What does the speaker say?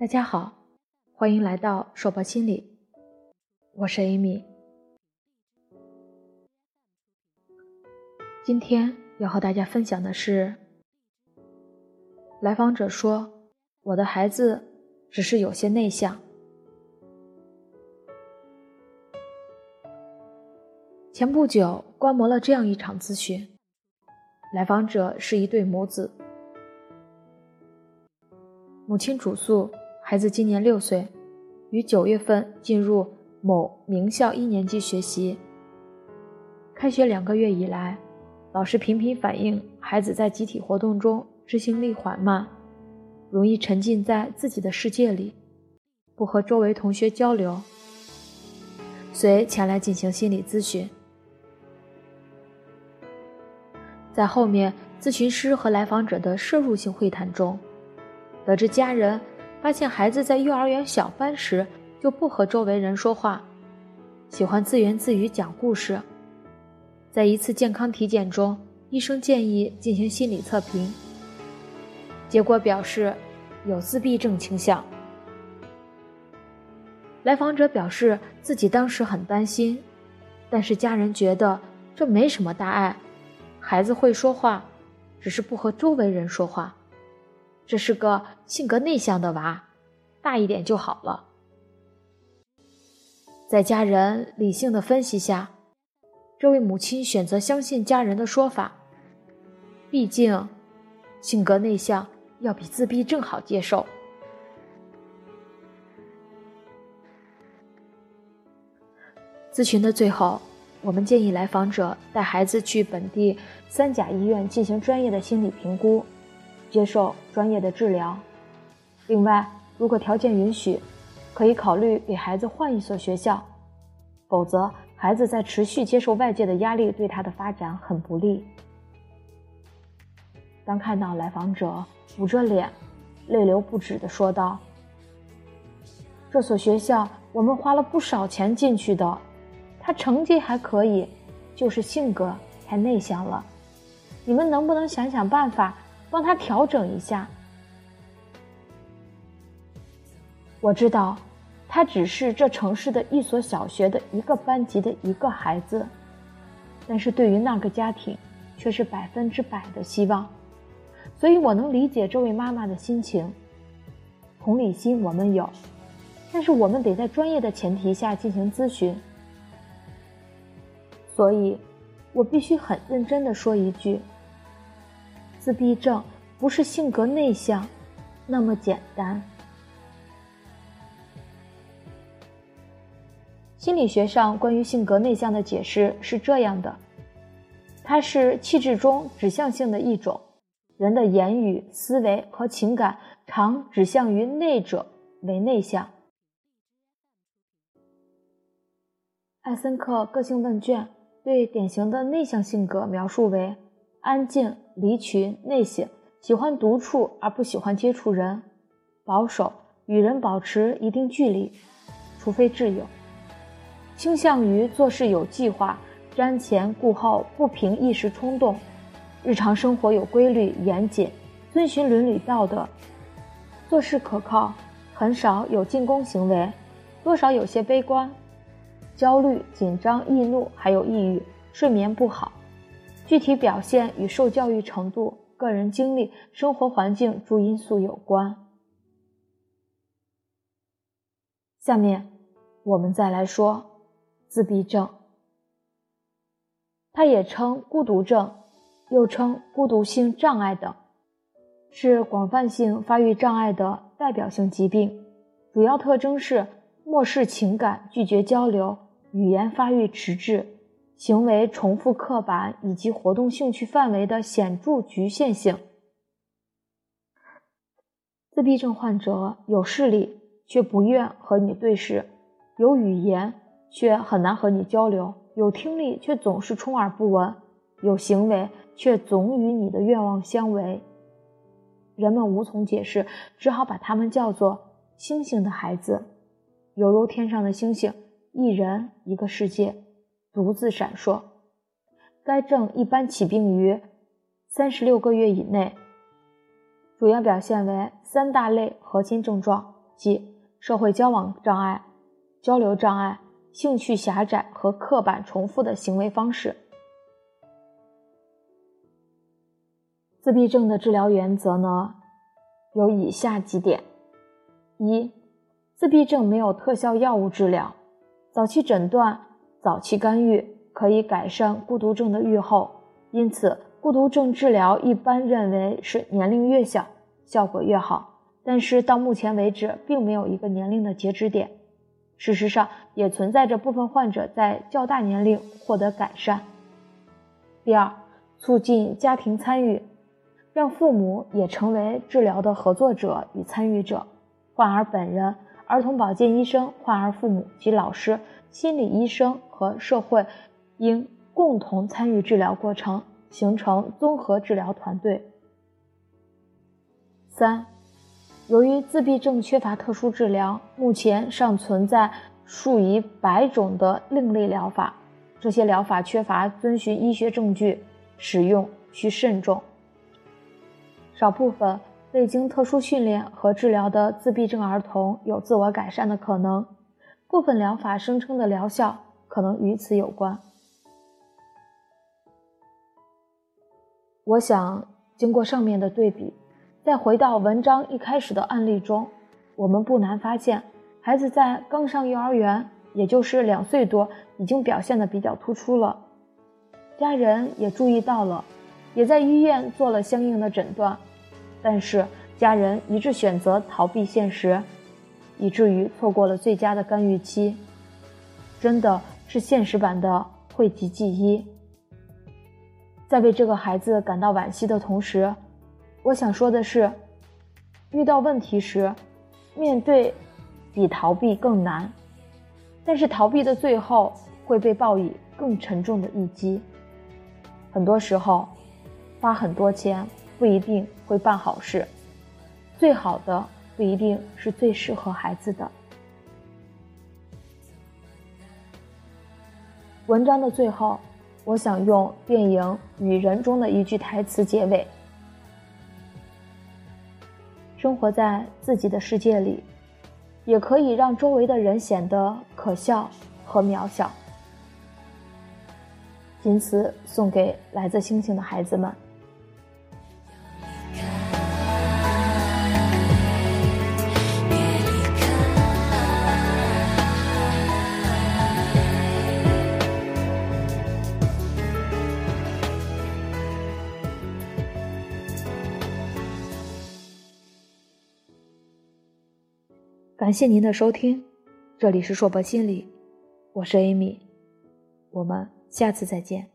大家好，欢迎来到硕博心理，我是 Amy。今天要和大家分享的是，来访者说，我的孩子只是有些内向。前不久观摩了这样一场咨询，来访者是一对母子，母亲主诉。孩子今年六岁，于九月份进入某名校一年级学习。开学两个月以来，老师频频反映孩子在集体活动中执行力缓慢，容易沉浸在自己的世界里，不和周围同学交流。遂前来进行心理咨询。在后面咨询师和来访者的摄入性会谈中，得知家人。发现孩子在幼儿园小班时就不和周围人说话，喜欢自言自语讲故事。在一次健康体检中，医生建议进行心理测评，结果表示有自闭症倾向。来访者表示自己当时很担心，但是家人觉得这没什么大碍，孩子会说话，只是不和周围人说话。这是个性格内向的娃，大一点就好了。在家人理性的分析下，这位母亲选择相信家人的说法。毕竟，性格内向要比自闭症好接受。咨询的最后，我们建议来访者带孩子去本地三甲医院进行专业的心理评估。接受专业的治疗。另外，如果条件允许，可以考虑给孩子换一所学校。否则，孩子在持续接受外界的压力，对他的发展很不利。当看到来访者捂着脸，泪流不止的说道：“这所学校我们花了不少钱进去的，他成绩还可以，就是性格太内向了。你们能不能想想办法？”帮他调整一下。我知道，他只是这城市的一所小学的一个班级的一个孩子，但是对于那个家庭，却是百分之百的希望。所以我能理解这位妈妈的心情。同理心我们有，但是我们得在专业的前提下进行咨询。所以，我必须很认真的说一句。自闭症不是性格内向那么简单。心理学上关于性格内向的解释是这样的：它是气质中指向性的一种，人的言语、思维和情感常指向于内者为内向。艾森克个性问卷对典型的内向性格描述为。安静、离群、内省，喜欢独处而不喜欢接触人；保守，与人保持一定距离，除非挚友；倾向于做事有计划，瞻前顾后，不凭一时冲动；日常生活有规律、严谨，遵循伦理道德；做事可靠，很少有进攻行为，多少有些悲观；焦虑、紧张、易怒，还有抑郁，睡眠不好。具体表现与受教育程度、个人经历、生活环境诸因素有关。下面我们再来说自闭症，它也称孤独症，又称孤独性障碍等，是广泛性发育障碍的代表性疾病，主要特征是漠视情感、拒绝交流、语言发育迟滞。行为重复刻板以及活动兴趣范围的显著局限性。自闭症患者有视力却不愿和你对视，有语言却很难和你交流，有听力却总是充耳不闻，有行为却总与你的愿望相违。人们无从解释，只好把他们叫做“星星的孩子”，犹如天上的星星，一人一个世界。独自闪烁。该症一般起病于三十六个月以内，主要表现为三大类核心症状：即社会交往障碍、交流障碍、兴趣狭窄和刻板重复的行为方式。自闭症的治疗原则呢，有以下几点：一、自闭症没有特效药物治疗，早期诊断、早期干预可以改善孤独症的预后，因此孤独症治疗一般认为是年龄越小效果越好。但是到目前为止，并没有一个年龄的截止点。事实上，也存在着部分患者在较大年龄获得改善。第二，促进家庭参与。让父母也成为治疗的合作者与参与者，患儿本人、儿童保健医生、患儿父母及老师、心理医生和社会应共同参与治疗过程，形成综合治疗团队。三，由于自闭症缺乏特殊治疗，目前尚存在数以百种的另类疗法，这些疗法缺乏遵循医学证据，使用需慎重。少部分未经特殊训练和治疗的自闭症儿童有自我改善的可能，部分疗法声称的疗效可能与此有关。我想，经过上面的对比，再回到文章一开始的案例中，我们不难发现，孩子在刚上幼儿园，也就是两岁多，已经表现的比较突出了。家人也注意到了，也在医院做了相应的诊断。但是家人一致选择逃避现实，以至于错过了最佳的干预期，真的是现实版的讳疾忌医。在为这个孩子感到惋惜的同时，我想说的是，遇到问题时，面对比逃避更难，但是逃避的最后会被报以更沉重的一击。很多时候，花很多钱。不一定会办好事，最好的不一定是最适合孩子的。文章的最后，我想用电影《与人》中的一句台词结尾：生活在自己的世界里，也可以让周围的人显得可笑和渺小。仅此送给来自星星的孩子们。感谢您的收听，这里是硕博心理，我是 Amy，我们下次再见。